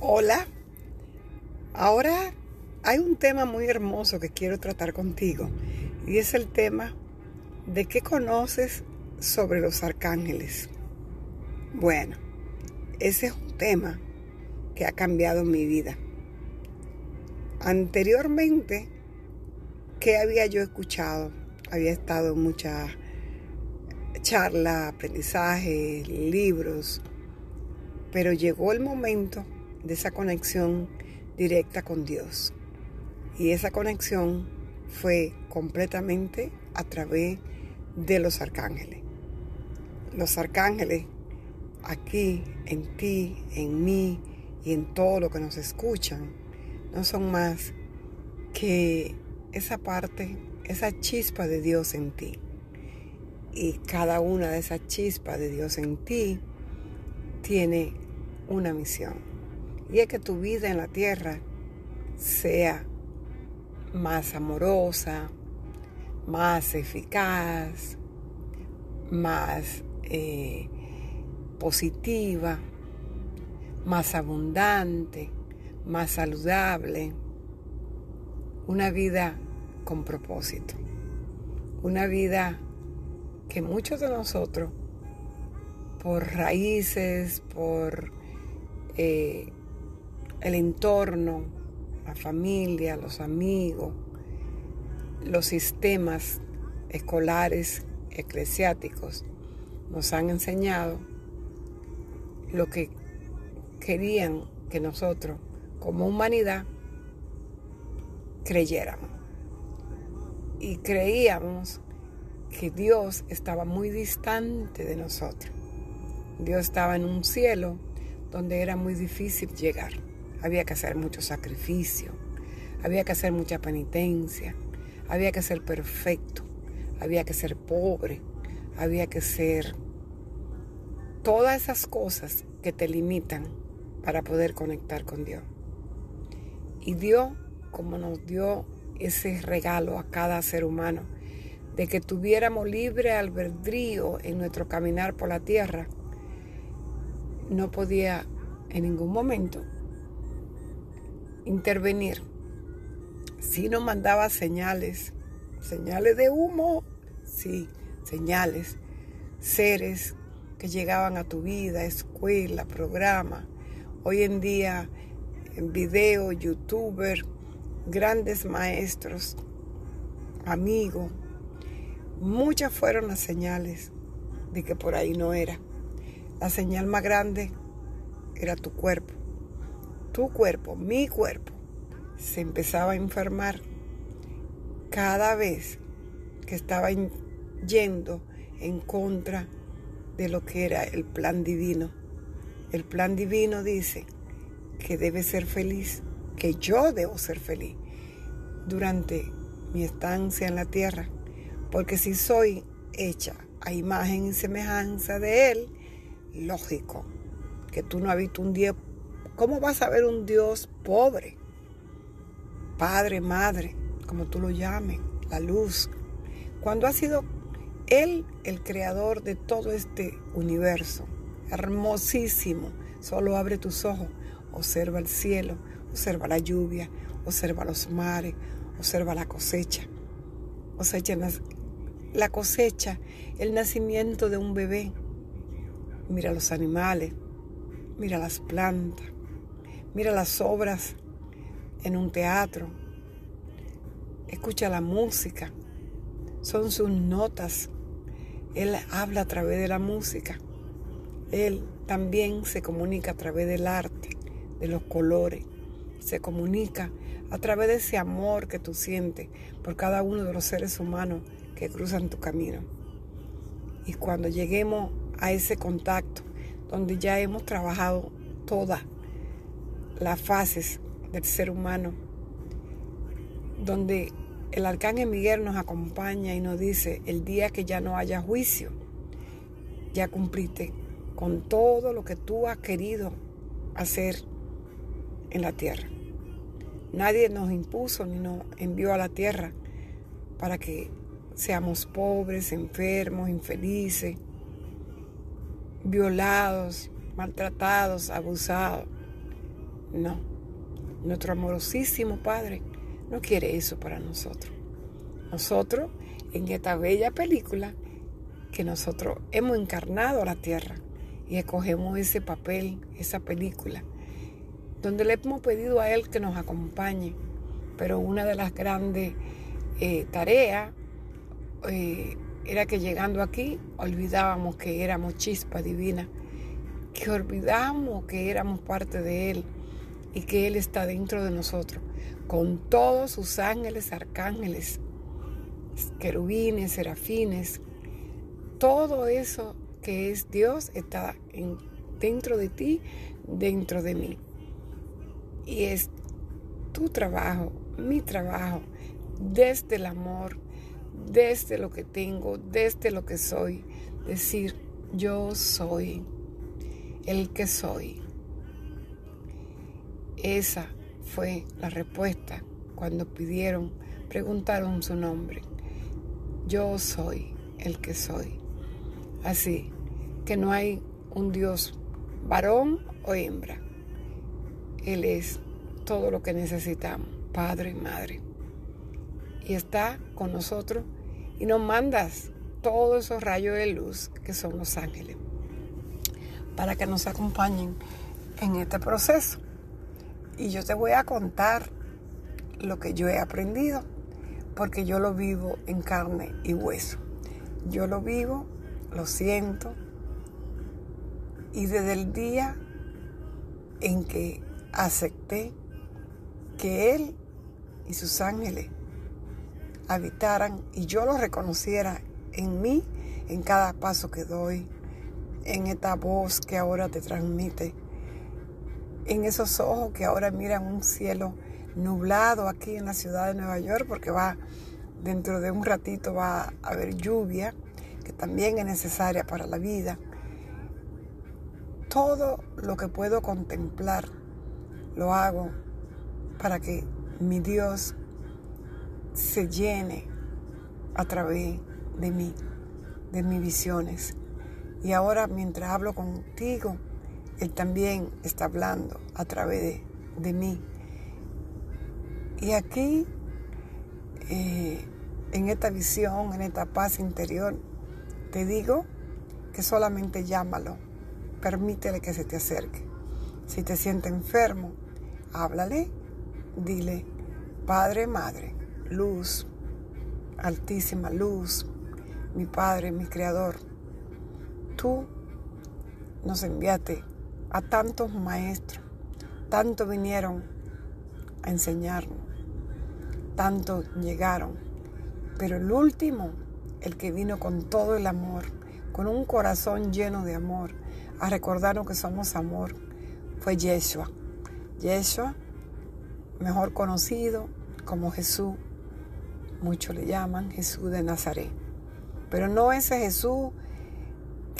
Hola, ahora hay un tema muy hermoso que quiero tratar contigo y es el tema de qué conoces sobre los arcángeles. Bueno, ese es un tema que ha cambiado mi vida. Anteriormente, ¿qué había yo escuchado? Había estado en muchas charlas, aprendizajes, libros, pero llegó el momento de esa conexión directa con Dios. Y esa conexión fue completamente a través de los arcángeles. Los arcángeles aquí, en ti, en mí y en todo lo que nos escuchan, no son más que esa parte, esa chispa de Dios en ti. Y cada una de esas chispas de Dios en ti tiene una misión y es que tu vida en la tierra sea más amorosa, más eficaz, más eh, positiva, más abundante, más saludable, una vida con propósito, una vida que muchos de nosotros, por raíces, por eh, el entorno, la familia, los amigos, los sistemas escolares, eclesiásticos, nos han enseñado lo que querían que nosotros, como humanidad, creyéramos. Y creíamos que Dios estaba muy distante de nosotros. Dios estaba en un cielo donde era muy difícil llegar. Había que hacer mucho sacrificio, había que hacer mucha penitencia, había que ser perfecto, había que ser pobre, había que ser todas esas cosas que te limitan para poder conectar con Dios. Y Dios, como nos dio ese regalo a cada ser humano, de que tuviéramos libre albedrío en nuestro caminar por la tierra, no podía en ningún momento intervenir. Si nos mandaba señales, señales de humo, sí, señales, seres que llegaban a tu vida, escuela, programa. Hoy en día, en video, youtuber, grandes maestros, amigos, muchas fueron las señales de que por ahí no era. La señal más grande era tu cuerpo tu cuerpo, mi cuerpo, se empezaba a enfermar cada vez que estaba yendo en contra de lo que era el plan divino. El plan divino dice que debe ser feliz, que yo debo ser feliz durante mi estancia en la tierra, porque si soy hecha a imagen y semejanza de Él, lógico que tú no habitas un día ¿Cómo vas a ver un Dios pobre? Padre, madre, como tú lo llames, la luz. Cuando ha sido Él el creador de todo este universo, hermosísimo. Solo abre tus ojos, observa el cielo, observa la lluvia, observa los mares, observa la cosecha. Cosecha la cosecha, el nacimiento de un bebé. Mira los animales, mira las plantas, Mira las obras en un teatro. Escucha la música. Son sus notas. Él habla a través de la música. Él también se comunica a través del arte, de los colores. Se comunica a través de ese amor que tú sientes por cada uno de los seres humanos que cruzan tu camino. Y cuando lleguemos a ese contacto, donde ya hemos trabajado toda las fases del ser humano, donde el arcángel Miguel nos acompaña y nos dice, el día que ya no haya juicio, ya cumpliste con todo lo que tú has querido hacer en la tierra. Nadie nos impuso ni nos envió a la tierra para que seamos pobres, enfermos, infelices, violados, maltratados, abusados. No. Nuestro amorosísimo Padre no quiere eso para nosotros. Nosotros, en esta bella película, que nosotros hemos encarnado a la tierra y escogemos ese papel, esa película, donde le hemos pedido a Él que nos acompañe. Pero una de las grandes eh, tareas eh, era que llegando aquí olvidábamos que éramos chispa divina, que olvidamos que éramos parte de Él y que Él está dentro de nosotros, con todos sus ángeles, arcángeles, querubines, serafines, todo eso que es Dios está dentro de ti, dentro de mí. Y es tu trabajo, mi trabajo, desde el amor, desde lo que tengo, desde lo que soy, decir, yo soy el que soy. Esa fue la respuesta cuando pidieron, preguntaron su nombre. Yo soy el que soy. Así que no hay un Dios varón o hembra. Él es todo lo que necesitamos, Padre y Madre. Y está con nosotros y nos mandas todos esos rayos de luz que son los ángeles para que nos acompañen en este proceso. Y yo te voy a contar lo que yo he aprendido, porque yo lo vivo en carne y hueso. Yo lo vivo, lo siento, y desde el día en que acepté que Él y sus ángeles habitaran y yo lo reconociera en mí, en cada paso que doy, en esta voz que ahora te transmite, en esos ojos que ahora miran un cielo nublado aquí en la ciudad de Nueva York, porque va dentro de un ratito va a haber lluvia, que también es necesaria para la vida. Todo lo que puedo contemplar lo hago para que mi Dios se llene a través de mí, de mis visiones. Y ahora mientras hablo contigo, Él también está hablando a través de, mí. Y aquí, eh, en esta visión, en esta paz interior, te digo que solamente llámalo, permítele que se te acerque. Si te sientes enfermo, háblale, dile, Padre, Madre, luz, altísima luz, mi Padre, mi Creador, tú nos enviaste a tantos maestros, tanto vinieron a enseñarnos, tanto llegaron, pero el último, el que vino con todo el amor, con un corazón lleno de amor, a recordarnos que somos amor, fue Yeshua. Yeshua, mejor conocido como Jesús, muchos le llaman Jesús de Nazaret. Pero no ese Jesús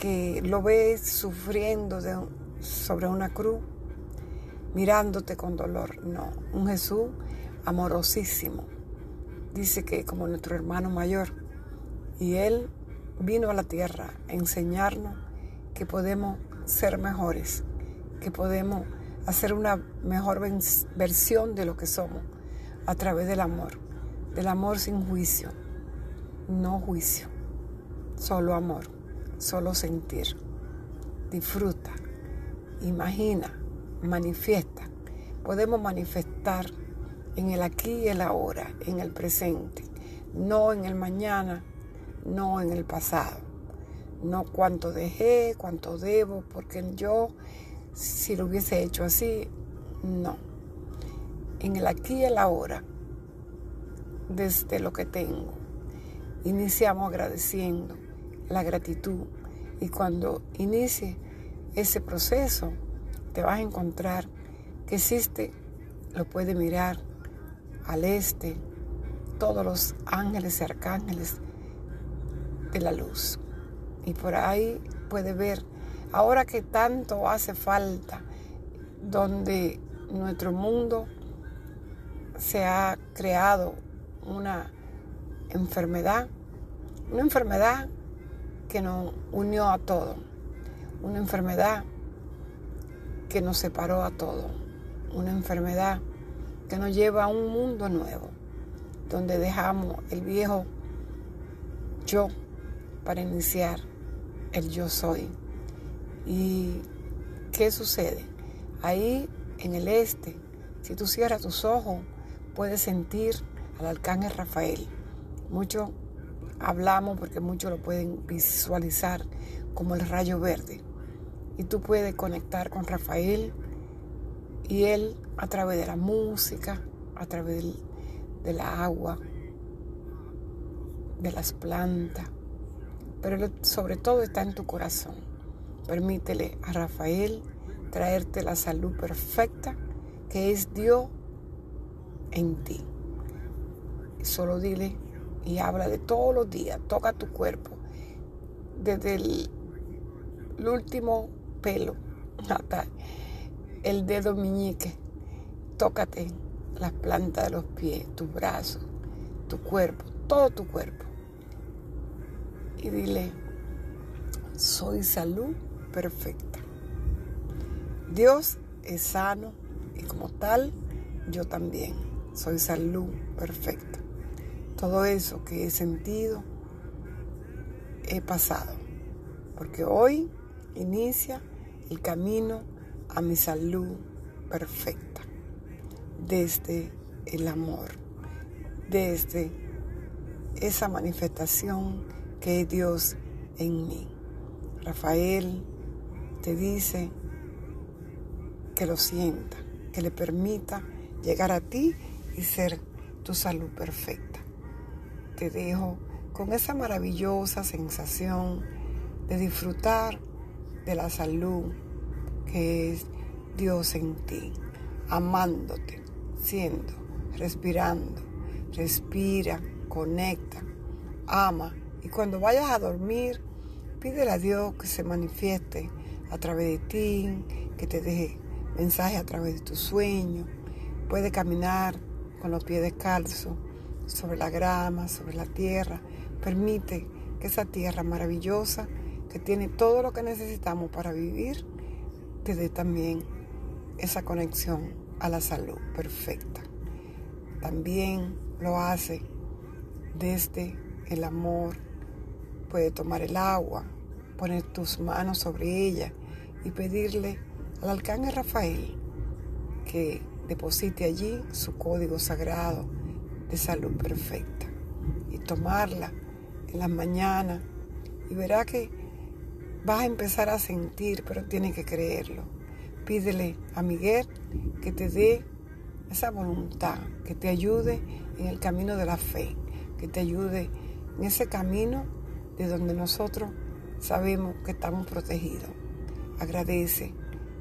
que lo ves sufriendo sobre una cruz, mirándote con dolor. No, un Jesús amorosísimo. Dice que como nuestro hermano mayor. Y Él vino a la tierra a enseñarnos que podemos ser mejores, que podemos hacer una mejor versión de lo que somos a través del amor del amor sin juicio, no juicio, solo amor, solo sentir. Disfruta, imagina, manifiesta. Podemos manifestar en el aquí y el ahora, en el presente, no en el mañana, no en el pasado. No cuánto dejé, cuánto debo, porque yo, si lo hubiese hecho así, no. En el aquí y el ahora, desde lo que tengo. Iniciamos agradeciendo la gratitud y cuando inicie ese proceso te vas a encontrar que existe, lo puede mirar al este, todos los ángeles y arcángeles de la luz. Y por ahí puede ver, ahora que tanto hace falta, donde nuestro mundo se ha creado una enfermedad, una enfermedad que nos unió a todos, una enfermedad que nos separó a todos, una enfermedad que nos lleva a un mundo nuevo, donde dejamos el viejo yo para iniciar el yo soy. ¿Y qué sucede? Ahí en el este, si tú cierras tus ojos, puedes sentir al arcángel Rafael. Mucho hablamos porque muchos lo pueden visualizar como el rayo verde. Y tú puedes conectar con Rafael y él a través de la música, a través del, del agua, de las plantas, pero sobre todo está en tu corazón. Permítele a Rafael traerte la salud perfecta que es Dios en ti. Solo dile y habla de todos los días, toca tu cuerpo, desde el, último pelo el dedo meñique, tócate las plantas de los pies, tus brazos, tu cuerpo, todo tu cuerpo. Y dile, soy salud perfecta. Dios es sano y como tal, yo también soy salud perfecta. Todo eso que he sentido, he pasado. Porque hoy inicia el camino a mi salud perfecta. Desde el amor. Desde esa manifestación que es Dios en mí. Rafael te dice que lo sienta, que le permita llegar a ti y ser tu salud perfecta. Te dejo con esa maravillosa sensación de disfrutar de la salud que es Dios en ti, amándote, siendo, respirando, respira, conecta, ama y cuando vayas a dormir, pídele a Dios que se manifieste a través de ti, que te deje mensaje a través de tu sueño. Puede caminar con los pies descalzos sobre la grama, sobre la tierra. Permite que esa tierra maravillosa, que tiene todo lo que necesitamos para vivir, te dé también esa conexión a la salud perfecta. También lo hace desde el amor. Puede tomar el agua, poner tus manos sobre ella y pedirle al arcángel Rafael que deposite allí su código sagrado de salud perfecta y tomarla en las mañanas y verá que vas a empezar a sentir, pero tienes que creerlo. Pídele a Miguel que te dé esa voluntad, que te ayude en el camino de la fe, que te ayude en ese camino de donde nosotros sabemos que estamos protegidos. Agradece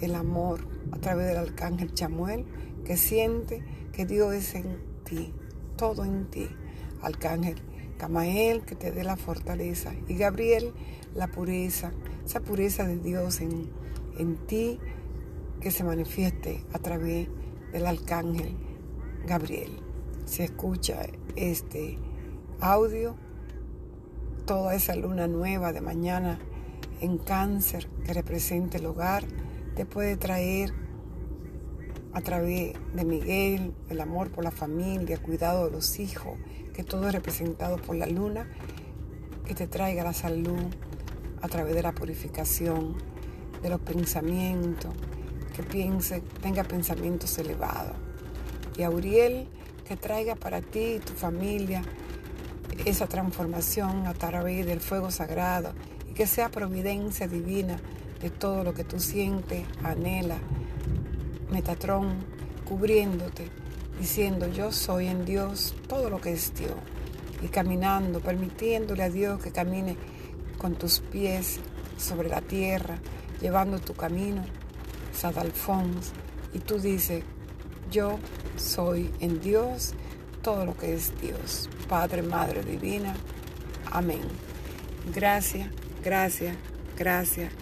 el amor a través del arcángel Chamuel, que siente que Dios es en ti, todo en ti. Arcángel Camael, que te dé la fortaleza. Y Gabriel, la pureza, esa pureza de Dios en, en ti, que se manifieste a través del arcángel Gabriel. Se escucha este audio, toda esa luna nueva de mañana en cáncer que representa el hogar te puede traer a través de Miguel, el amor por la familia, cuidado de los hijos, que todo es representado por la luna, que te traiga la salud a través de la purificación, de los pensamientos, que piense, tenga pensamientos elevados. Y Auriel, que traiga para ti y tu familia esa transformación a través del fuego sagrado y que sea providencia divina de todo lo que tú sientes, anhela, Metatrón, cubriéndote, diciendo yo soy en Dios todo lo que es Dios. Y caminando, permitiéndole a Dios que camine con tus pies sobre la tierra, llevando tu camino, Sadalfons. Y tú dices, yo soy en Dios todo lo que es Dios. Padre, Madre Divina. Amén. Gracias, gracias, gracias